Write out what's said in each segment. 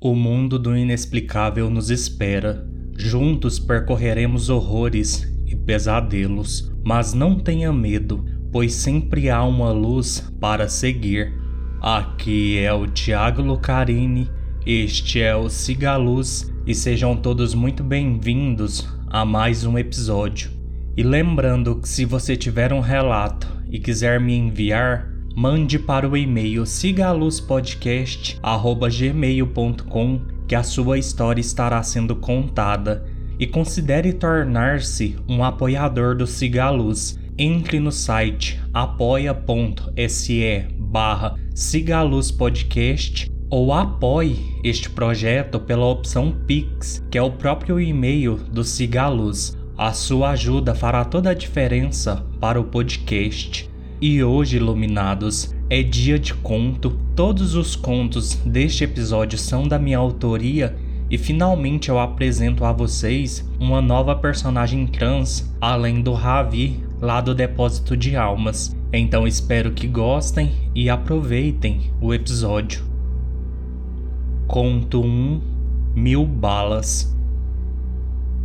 O mundo do inexplicável nos espera. Juntos percorreremos horrores e pesadelos, mas não tenha medo, pois sempre há uma luz para seguir. Aqui é o Tiago Lucarini, este é o Cigaluz e sejam todos muito bem-vindos a mais um episódio. E lembrando que se você tiver um relato e quiser me enviar, mande para o e-mail sigaluzpodcast@gmail.com que a sua história estará sendo contada e considere tornar-se um apoiador do Cigaluz. Entre no site apoia.se barra Podcast ou apoie este projeto pela opção Pix, que é o próprio e-mail do Cigaluz. A sua ajuda fará toda a diferença para o podcast. E hoje, iluminados, é dia de conto. Todos os contos deste episódio são da minha autoria e finalmente eu apresento a vocês uma nova personagem trans, além do Ravi, lá do Depósito de Almas. Então espero que gostem e aproveitem o episódio. Conto 1 Mil Balas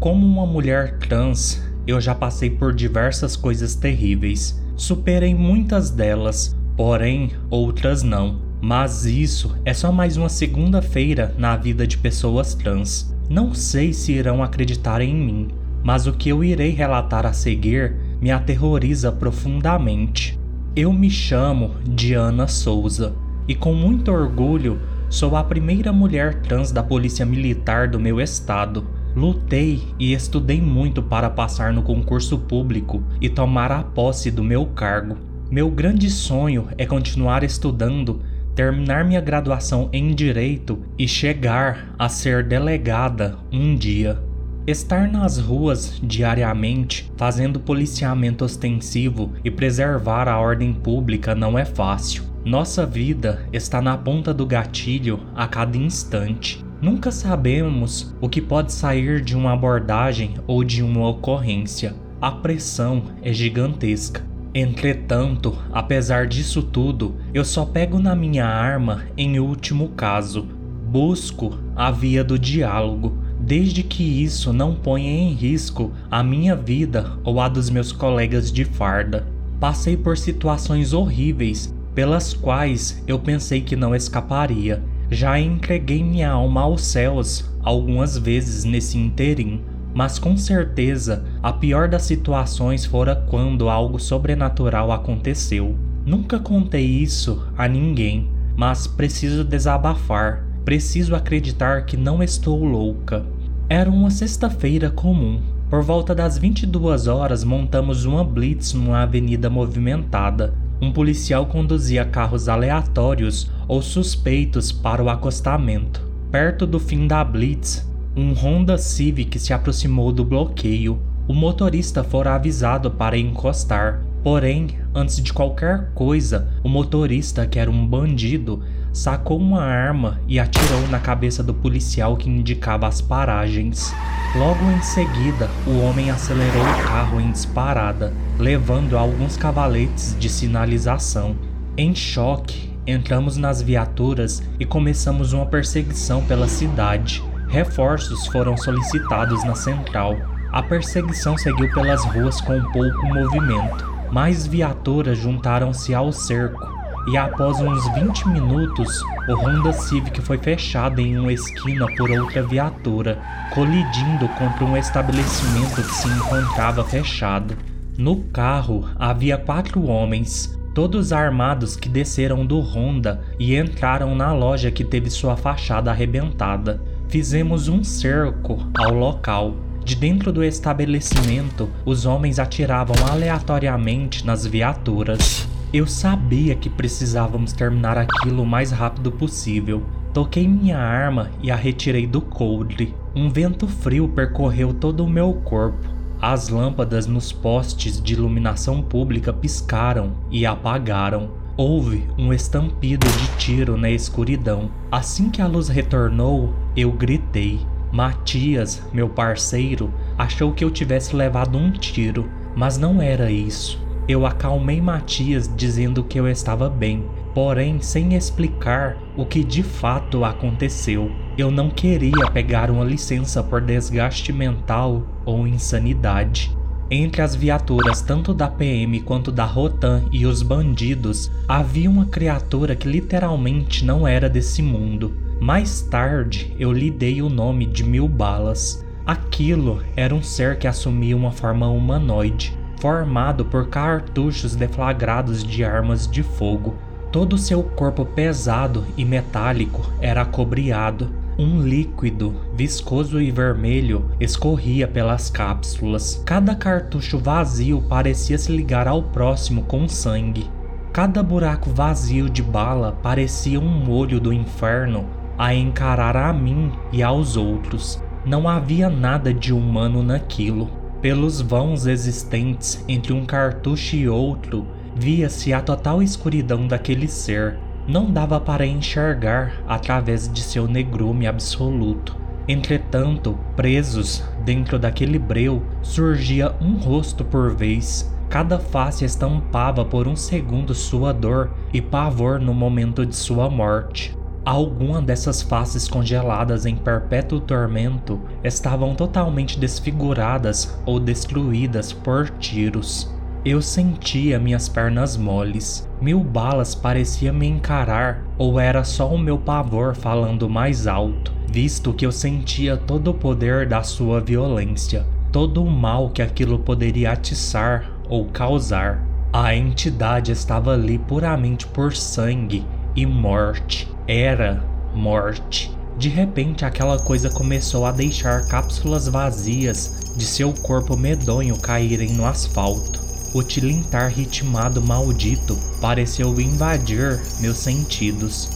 Como uma mulher trans, eu já passei por diversas coisas terríveis Superei muitas delas, porém outras não. Mas isso é só mais uma segunda-feira na vida de pessoas trans. Não sei se irão acreditar em mim, mas o que eu irei relatar a seguir me aterroriza profundamente. Eu me chamo Diana Souza e, com muito orgulho, sou a primeira mulher trans da Polícia Militar do meu estado. Lutei e estudei muito para passar no concurso público e tomar a posse do meu cargo. Meu grande sonho é continuar estudando, terminar minha graduação em Direito e chegar a ser delegada um dia. Estar nas ruas diariamente, fazendo policiamento ostensivo e preservar a ordem pública não é fácil. Nossa vida está na ponta do gatilho a cada instante. Nunca sabemos o que pode sair de uma abordagem ou de uma ocorrência. A pressão é gigantesca. Entretanto, apesar disso tudo, eu só pego na minha arma em último caso. Busco a via do diálogo, desde que isso não ponha em risco a minha vida ou a dos meus colegas de farda. Passei por situações horríveis pelas quais eu pensei que não escaparia já entreguei minha alma aos céus algumas vezes nesse interim, mas com certeza a pior das situações fora quando algo sobrenatural aconteceu. Nunca contei isso a ninguém, mas preciso desabafar, preciso acreditar que não estou louca. Era uma sexta-feira comum. Por volta das 22 horas montamos uma blitz numa avenida movimentada, um policial conduzia carros aleatórios ou suspeitos para o acostamento. Perto do fim da blitz, um Honda Civic se aproximou do bloqueio. O motorista fora avisado para encostar, porém, antes de qualquer coisa, o motorista, que era um bandido, sacou uma arma e atirou na cabeça do policial que indicava as paragens. Logo em seguida, o homem acelerou o carro em disparada, levando alguns cavaletes de sinalização. Em choque, entramos nas viaturas e começamos uma perseguição pela cidade. Reforços foram solicitados na central. A perseguição seguiu pelas ruas com pouco movimento. Mais viaturas juntaram-se ao cerco e após uns 20 minutos, o Honda Civic foi fechado em uma esquina por outra viatura, colidindo contra um estabelecimento que se encontrava fechado. No carro havia quatro homens, todos armados que desceram do Honda e entraram na loja que teve sua fachada arrebentada. Fizemos um cerco ao local. De dentro do estabelecimento, os homens atiravam aleatoriamente nas viaturas. Eu sabia que precisávamos terminar aquilo o mais rápido possível. Toquei minha arma e a retirei do coldre. Um vento frio percorreu todo o meu corpo. As lâmpadas nos postes de iluminação pública piscaram e apagaram. Houve um estampido de tiro na escuridão. Assim que a luz retornou, eu gritei. Matias, meu parceiro, achou que eu tivesse levado um tiro, mas não era isso. Eu acalmei Matias dizendo que eu estava bem, porém sem explicar o que de fato aconteceu. Eu não queria pegar uma licença por desgaste mental ou insanidade. Entre as viaturas tanto da PM quanto da Rotan e os bandidos, havia uma criatura que literalmente não era desse mundo. Mais tarde, eu lhe dei o nome de Mil Balas. Aquilo era um ser que assumia uma forma humanoide, formado por cartuchos deflagrados de armas de fogo. Todo seu corpo pesado e metálico era acobreado. Um líquido, viscoso e vermelho, escorria pelas cápsulas. Cada cartucho vazio parecia se ligar ao próximo com sangue. Cada buraco vazio de bala parecia um olho do inferno a encarar a mim e aos outros. Não havia nada de humano naquilo. Pelos vãos existentes entre um cartucho e outro, via-se a total escuridão daquele ser. Não dava para enxergar através de seu negrume absoluto. Entretanto, presos dentro daquele breu, surgia um rosto por vez. Cada face estampava por um segundo sua dor e pavor no momento de sua morte. Alguma dessas faces congeladas em perpétuo tormento estavam totalmente desfiguradas ou destruídas por tiros. Eu sentia minhas pernas moles. Mil balas pareciam me encarar, ou era só o meu pavor falando mais alto, visto que eu sentia todo o poder da sua violência, todo o mal que aquilo poderia atiçar ou causar. A entidade estava ali puramente por sangue e morte. Era morte. De repente, aquela coisa começou a deixar cápsulas vazias de seu corpo medonho caírem no asfalto. O tilintar ritmado maldito pareceu invadir meus sentidos.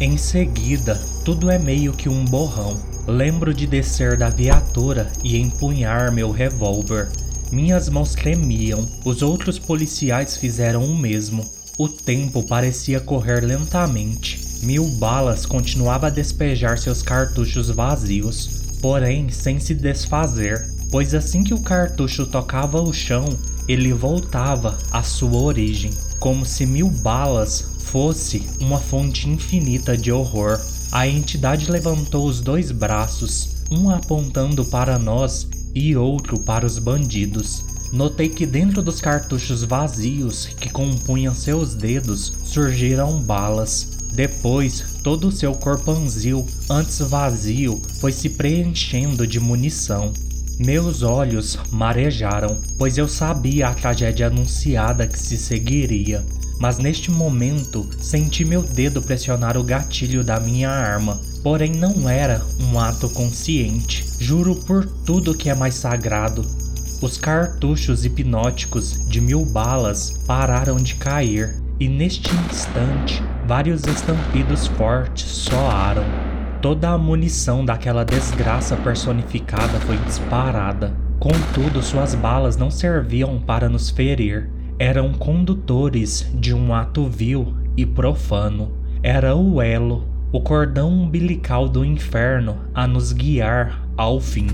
Em seguida, tudo é meio que um borrão. Lembro de descer da viatura e empunhar meu revólver. Minhas mãos tremiam, os outros policiais fizeram o mesmo. O tempo parecia correr lentamente. Mil balas continuava a despejar seus cartuchos vazios, porém sem se desfazer, pois assim que o cartucho tocava o chão, ele voltava à sua origem, como se mil balas fosse uma fonte infinita de horror. A entidade levantou os dois braços, um apontando para nós e outro para os bandidos. Notei que dentro dos cartuchos vazios que compunham seus dedos surgiram balas. Depois, todo o seu corpanzil, antes vazio, foi se preenchendo de munição. Meus olhos marejaram, pois eu sabia a tragédia anunciada que se seguiria. Mas neste momento, senti meu dedo pressionar o gatilho da minha arma. Porém, não era um ato consciente. Juro por tudo que é mais sagrado, os cartuchos hipnóticos de mil balas pararam de cair, e neste instante vários estampidos fortes soaram. Toda a munição daquela desgraça personificada foi disparada. Contudo, suas balas não serviam para nos ferir. Eram condutores de um ato vil e profano. Era o elo, o cordão umbilical do inferno a nos guiar ao fim.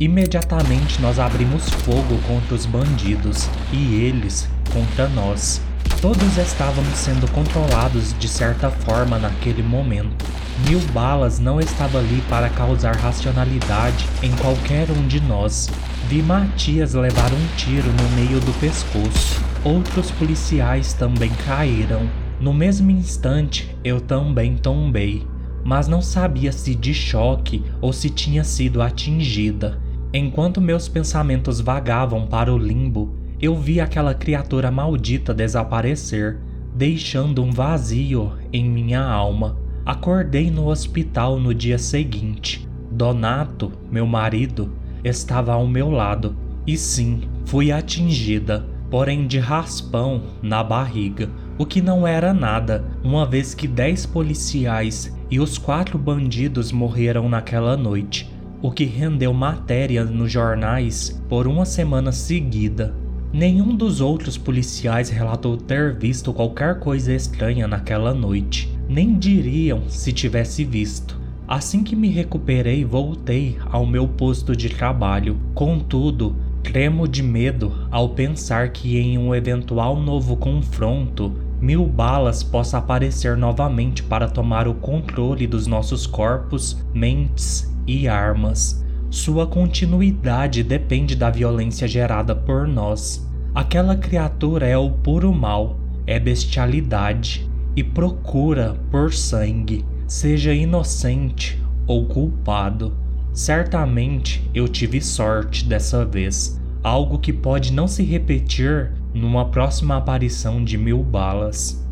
Imediatamente nós abrimos fogo contra os bandidos e eles contra nós. Todos estávamos sendo controlados de certa forma naquele momento. Mil balas não estava ali para causar racionalidade em qualquer um de nós. Vi Matias levar um tiro no meio do pescoço. Outros policiais também caíram. No mesmo instante, eu também tombei, mas não sabia se de choque ou se tinha sido atingida. Enquanto meus pensamentos vagavam para o limbo, eu vi aquela criatura maldita desaparecer, deixando um vazio em minha alma. Acordei no hospital no dia seguinte. Donato, meu marido, estava ao meu lado. E sim, fui atingida, porém de raspão na barriga, o que não era nada, uma vez que dez policiais e os quatro bandidos morreram naquela noite o que rendeu matéria nos jornais por uma semana seguida. Nenhum dos outros policiais relatou ter visto qualquer coisa estranha naquela noite, nem diriam se tivesse visto. Assim que me recuperei, voltei ao meu posto de trabalho. Contudo, tremo de medo ao pensar que em um eventual novo confronto Mil Balas possa aparecer novamente para tomar o controle dos nossos corpos, mentes e armas. Sua continuidade depende da violência gerada por nós. Aquela criatura é o puro mal, é bestialidade e procura por sangue, seja inocente ou culpado. Certamente eu tive sorte dessa vez, algo que pode não se repetir numa próxima aparição de Mil Balas.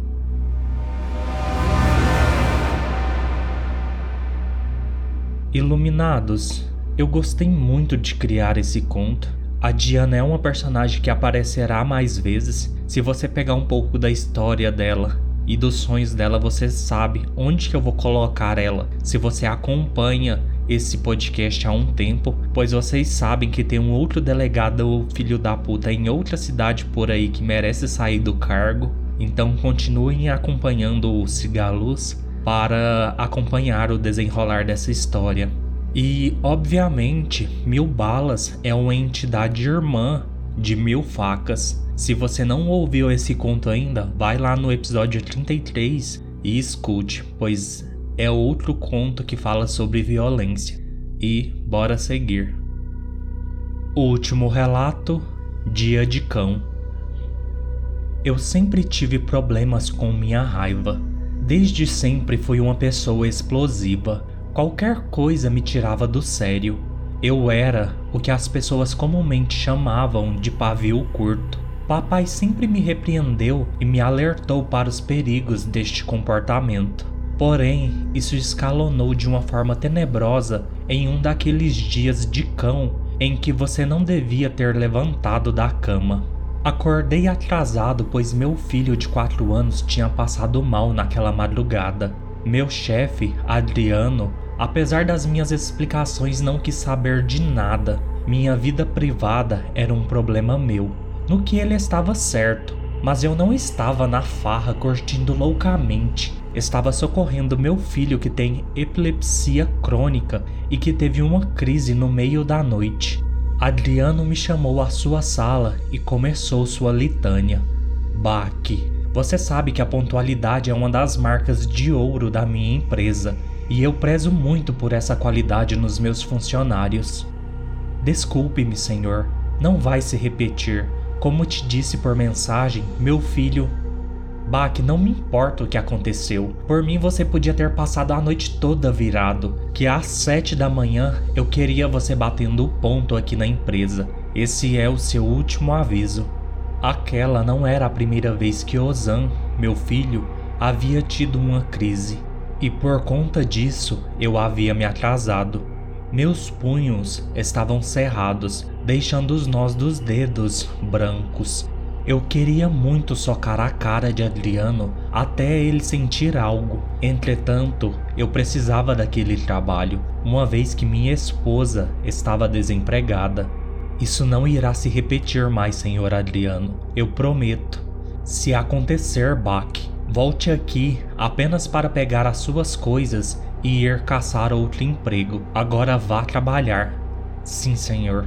Iluminados, eu gostei muito de criar esse conto. A Diana é uma personagem que aparecerá mais vezes. Se você pegar um pouco da história dela e dos sonhos dela, você sabe onde que eu vou colocar ela. Se você acompanha esse podcast há um tempo, pois vocês sabem que tem um outro delegado filho da puta em outra cidade por aí que merece sair do cargo. Então continuem acompanhando o Cigaluz para acompanhar o desenrolar dessa história. E, obviamente, Mil Balas é uma entidade irmã de Mil Facas. Se você não ouviu esse conto ainda, vai lá no episódio 33 e escute, pois é outro conto que fala sobre violência. E bora seguir. Último relato: Dia de Cão. Eu sempre tive problemas com minha raiva. Desde sempre fui uma pessoa explosiva. Qualquer coisa me tirava do sério. Eu era o que as pessoas comumente chamavam de pavio curto. Papai sempre me repreendeu e me alertou para os perigos deste comportamento. Porém, isso escalonou de uma forma tenebrosa em um daqueles dias de cão em que você não devia ter levantado da cama. Acordei atrasado, pois meu filho de 4 anos tinha passado mal naquela madrugada. Meu chefe, Adriano, apesar das minhas explicações, não quis saber de nada. Minha vida privada era um problema meu, no que ele estava certo, mas eu não estava na farra curtindo loucamente estava socorrendo meu filho que tem epilepsia crônica e que teve uma crise no meio da noite. Adriano me chamou à sua sala e começou sua litânia. Baque, você sabe que a pontualidade é uma das marcas de ouro da minha empresa e eu prezo muito por essa qualidade nos meus funcionários. Desculpe-me, senhor, não vai se repetir. Como te disse por mensagem, meu filho Bach, não me importa o que aconteceu. Por mim, você podia ter passado a noite toda virado. Que às sete da manhã eu queria você batendo o ponto aqui na empresa. Esse é o seu último aviso. Aquela não era a primeira vez que Ozan, meu filho, havia tido uma crise. E por conta disso, eu havia me atrasado. Meus punhos estavam cerrados, deixando os nós dos dedos brancos. Eu queria muito socar a cara de Adriano até ele sentir algo. Entretanto, eu precisava daquele trabalho, uma vez que minha esposa estava desempregada. Isso não irá se repetir mais, senhor Adriano, eu prometo. Se acontecer, Bach, volte aqui apenas para pegar as suas coisas e ir caçar outro emprego. Agora vá trabalhar. Sim, senhor.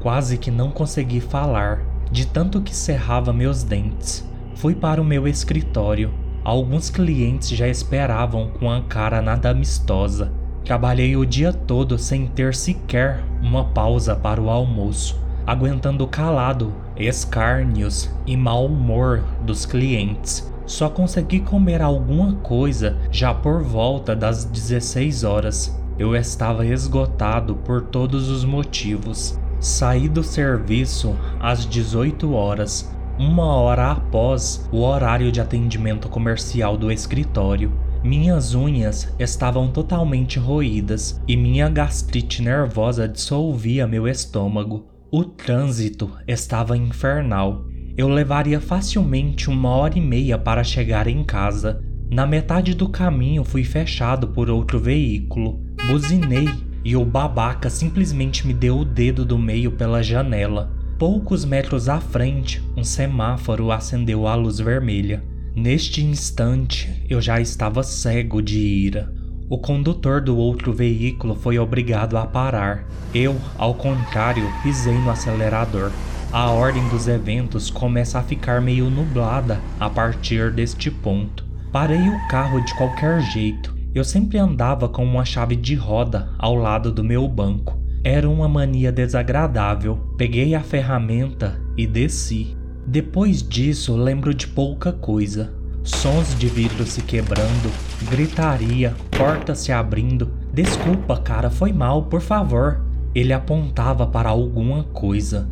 Quase que não consegui falar de tanto que cerrava meus dentes. Fui para o meu escritório. Alguns clientes já esperavam com a cara nada amistosa. Trabalhei o dia todo sem ter sequer uma pausa para o almoço, aguentando calado escárnios e mau humor dos clientes. Só consegui comer alguma coisa já por volta das 16 horas. Eu estava esgotado por todos os motivos. Saí do serviço às 18 horas, uma hora após o horário de atendimento comercial do escritório. Minhas unhas estavam totalmente roídas e minha gastrite nervosa dissolvia meu estômago. O trânsito estava infernal. Eu levaria facilmente uma hora e meia para chegar em casa. Na metade do caminho fui fechado por outro veículo. Buzinei e o babaca simplesmente me deu o dedo do meio pela janela. Poucos metros à frente, um semáforo acendeu a luz vermelha. Neste instante, eu já estava cego de ira. O condutor do outro veículo foi obrigado a parar. Eu, ao contrário, pisei no acelerador. a ordem dos eventos começa a ficar meio nublada a partir deste ponto. Parei o carro de qualquer jeito. Eu sempre andava com uma chave de roda ao lado do meu banco. Era uma mania desagradável. Peguei a ferramenta e desci. Depois disso, lembro de pouca coisa. Sons de vidro se quebrando, gritaria, porta se abrindo. Desculpa, cara, foi mal, por favor. Ele apontava para alguma coisa.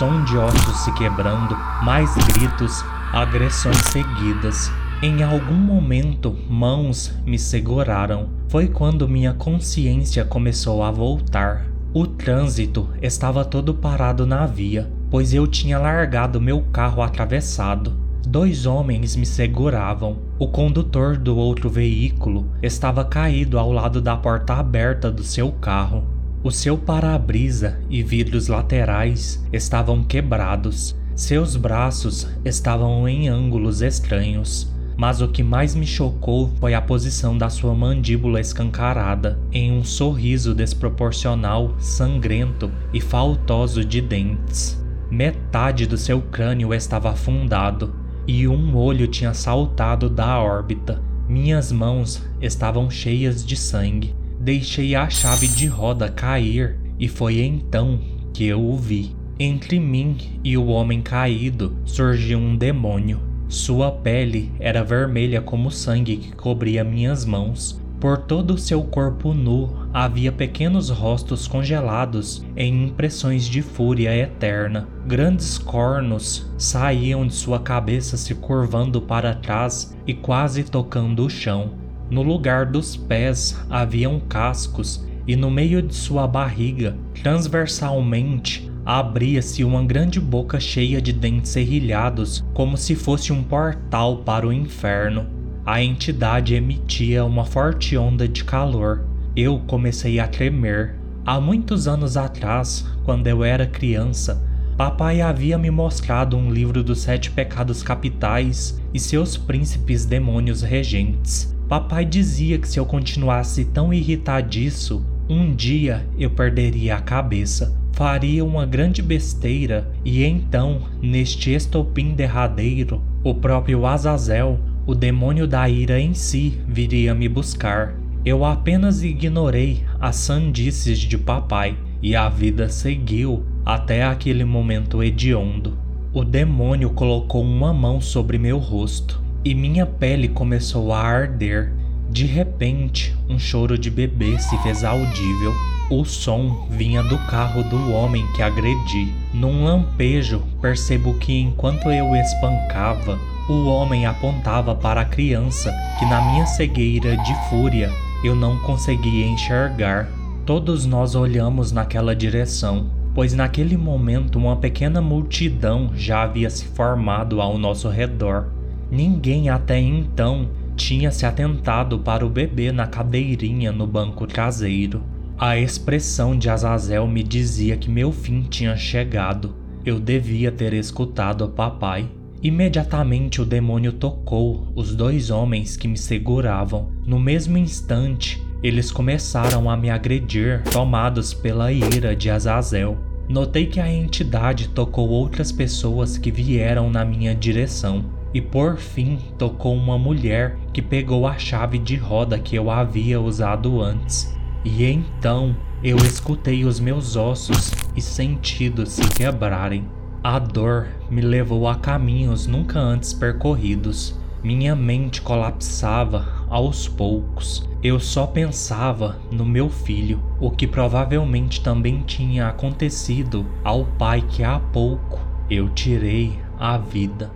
Som de ossos se quebrando, mais gritos, agressões seguidas. Em algum momento, mãos me seguraram. Foi quando minha consciência começou a voltar. O trânsito estava todo parado na via, pois eu tinha largado meu carro atravessado. Dois homens me seguravam. O condutor do outro veículo estava caído ao lado da porta aberta do seu carro. O seu para-brisa e vidros laterais estavam quebrados. Seus braços estavam em ângulos estranhos mas o que mais me chocou foi a posição da sua mandíbula escancarada, em um sorriso desproporcional, sangrento e faltoso de dentes. Metade do seu crânio estava afundado e um olho tinha saltado da órbita. Minhas mãos estavam cheias de sangue. Deixei a chave de roda cair e foi então que eu o vi. Entre mim e o homem caído surgiu um demônio sua pele era vermelha como o sangue que cobria minhas mãos. Por todo o seu corpo nu havia pequenos rostos congelados em impressões de fúria eterna. Grandes cornos saíam de sua cabeça se curvando para trás e quase tocando o chão. No lugar dos pés haviam cascos e no meio de sua barriga, transversalmente, abria-se uma grande boca cheia de dentes serrilhados, como se fosse um portal para o inferno. A entidade emitia uma forte onda de calor. Eu comecei a tremer. Há muitos anos atrás, quando eu era criança, papai havia me mostrado um livro dos sete pecados capitais e seus príncipes demônios regentes. Papai dizia que se eu continuasse tão irritadiço, um dia eu perderia a cabeça faria uma grande besteira, e então, neste estopim derradeiro, o próprio Azazel, o demônio da ira em si, viria me buscar. Eu apenas ignorei as sandices de papai e a vida seguiu até aquele momento hediondo. O demônio colocou uma mão sobre meu rosto e minha pele começou a arder. De repente, um choro de bebê se fez audível o som vinha do carro do homem que agredi. Num lampejo, percebo que enquanto eu espancava, o homem apontava para a criança que, na minha cegueira de fúria, eu não conseguia enxergar. Todos nós olhamos naquela direção, pois naquele momento uma pequena multidão já havia se formado ao nosso redor. Ninguém até então tinha se atentado para o bebê na cadeirinha no banco traseiro. A expressão de Azazel me dizia que meu fim tinha chegado. Eu devia ter escutado a papai. Imediatamente o demônio tocou os dois homens que me seguravam. No mesmo instante, eles começaram a me agredir, tomados pela ira de Azazel. Notei que a entidade tocou outras pessoas que vieram na minha direção. E por fim tocou uma mulher que pegou a chave de roda que eu havia usado antes. E então eu escutei os meus ossos e sentidos se quebrarem. A dor me levou a caminhos nunca antes percorridos. Minha mente colapsava aos poucos. Eu só pensava no meu filho, o que provavelmente também tinha acontecido ao pai que há pouco eu tirei a vida.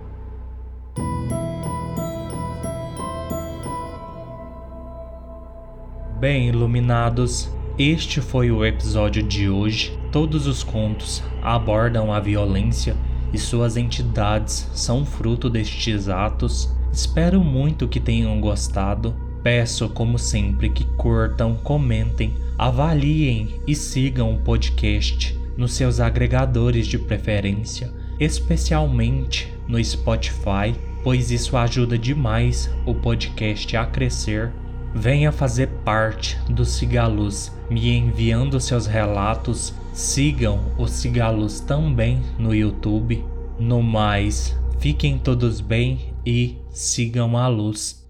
Bem, iluminados, este foi o episódio de hoje. Todos os contos abordam a violência e suas entidades são fruto destes atos. Espero muito que tenham gostado. Peço, como sempre, que curtam, comentem, avaliem e sigam o podcast nos seus agregadores de preferência, especialmente no Spotify, pois isso ajuda demais o podcast a crescer Venha fazer parte do Cigaluz, me enviando seus relatos. Sigam o Cigaluz também no YouTube. No mais, fiquem todos bem e sigam a luz.